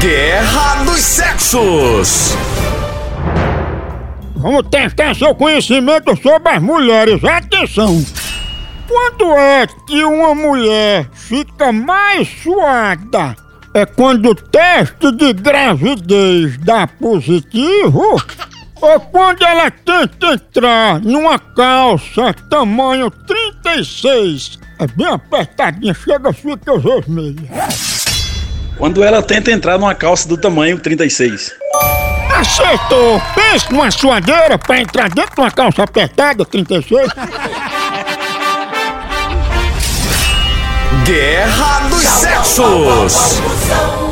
Guerra dos Sexos. Vamos testar seu conhecimento sobre as mulheres. Atenção! Quando é que uma mulher fica mais suada? É quando o teste de gravidez dá positivo? Ou quando ela tenta entrar numa calça tamanho 36? É bem apertadinha, chega, fica vermelha. Quando ela tenta entrar numa calça do tamanho 36. Acertou! Pense numa suadeira pra entrar dentro de uma calça apertada 36. Guerra dos Sexos.